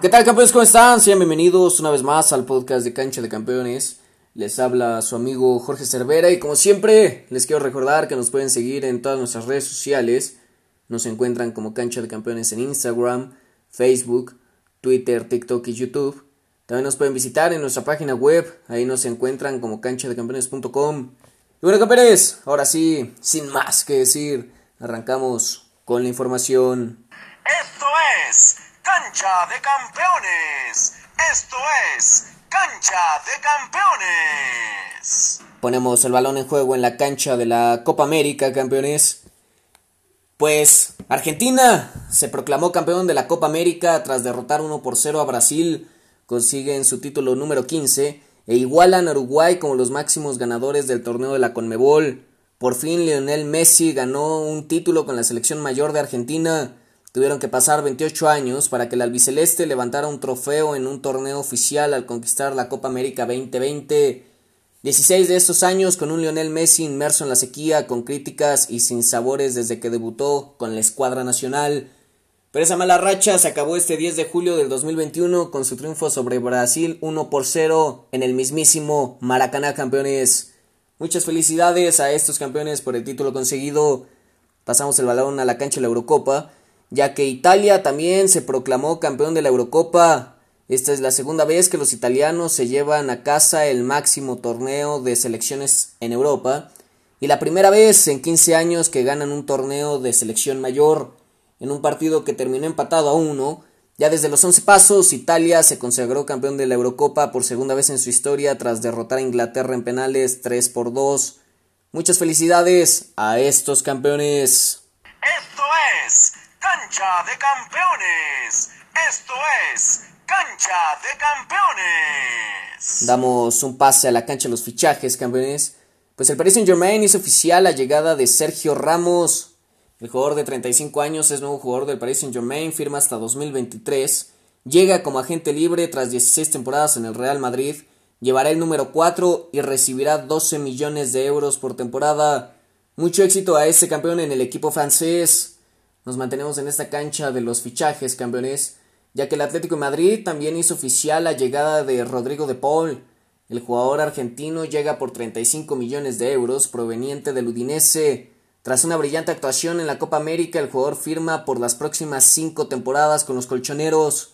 ¿Qué tal campeones? ¿Cómo están? Sean bienvenidos una vez más al podcast de Cancha de Campeones. Les habla su amigo Jorge Cervera y como siempre les quiero recordar que nos pueden seguir en todas nuestras redes sociales. Nos encuentran como Cancha de Campeones en Instagram, Facebook, Twitter, TikTok y YouTube. También nos pueden visitar en nuestra página web, ahí nos encuentran como canchadecampeones.com. Y bueno campeones, ahora sí, sin más que decir, arrancamos con la información. Esto es Cancha de Campeones. Esto es Cancha de Campeones. Ponemos el balón en juego en la cancha de la Copa América, campeones. Pues Argentina se proclamó campeón de la Copa América tras derrotar 1 por 0 a Brasil. Consiguen su título número 15 e igualan a Uruguay como los máximos ganadores del torneo de la Conmebol. Por fin Lionel Messi ganó un título con la selección mayor de Argentina. Tuvieron que pasar 28 años para que el albiceleste levantara un trofeo en un torneo oficial al conquistar la Copa América 2020. 16 de estos años con un Lionel Messi inmerso en la sequía, con críticas y sin sabores desde que debutó con la escuadra nacional. Pero esa mala racha se acabó este 10 de julio del 2021 con su triunfo sobre Brasil 1 por 0 en el mismísimo Maracaná campeones. Muchas felicidades a estos campeones por el título conseguido. Pasamos el balón a la cancha de la Eurocopa ya que Italia también se proclamó campeón de la Eurocopa. Esta es la segunda vez que los italianos se llevan a casa el máximo torneo de selecciones en Europa y la primera vez en 15 años que ganan un torneo de selección mayor en un partido que terminó empatado a uno. Ya desde los 11 pasos, Italia se consagró campeón de la Eurocopa por segunda vez en su historia tras derrotar a Inglaterra en penales 3 por 2. Muchas felicidades a estos campeones. Cancha de Campeones. Esto es Cancha de Campeones. Damos un pase a la cancha de los fichajes, campeones. Pues el Paris Saint Germain hizo oficial la llegada de Sergio Ramos. El jugador de 35 años es nuevo jugador del Paris Saint Germain, firma hasta 2023. Llega como agente libre tras 16 temporadas en el Real Madrid. Llevará el número 4 y recibirá 12 millones de euros por temporada. Mucho éxito a este campeón en el equipo francés. Nos mantenemos en esta cancha de los fichajes, campeones, ya que el Atlético de Madrid también hizo oficial la llegada de Rodrigo de Paul. El jugador argentino llega por 35 millones de euros proveniente del Udinese. Tras una brillante actuación en la Copa América, el jugador firma por las próximas cinco temporadas con los colchoneros.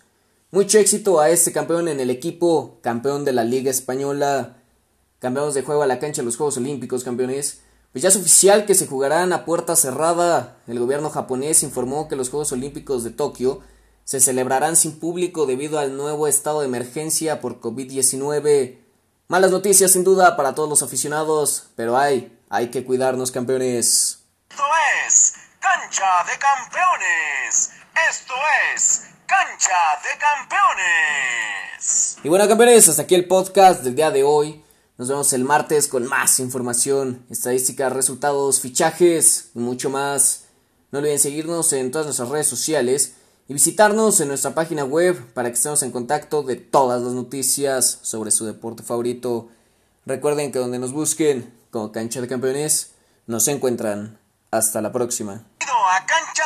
Mucho éxito a este campeón en el equipo, campeón de la Liga Española. Cambiamos de juego a la cancha de los Juegos Olímpicos, campeones. Pues ya es oficial que se jugarán a puerta cerrada. El gobierno japonés informó que los Juegos Olímpicos de Tokio se celebrarán sin público debido al nuevo estado de emergencia por COVID-19. Malas noticias sin duda para todos los aficionados, pero hay, hay que cuidarnos campeones. Esto es Cancha de Campeones. Esto es Cancha de Campeones. Y bueno campeones, hasta aquí el podcast del día de hoy. Nos vemos el martes con más información, estadísticas, resultados, fichajes y mucho más. No olviden seguirnos en todas nuestras redes sociales y visitarnos en nuestra página web para que estemos en contacto de todas las noticias sobre su deporte favorito. Recuerden que donde nos busquen como cancha de campeones, nos encuentran. Hasta la próxima.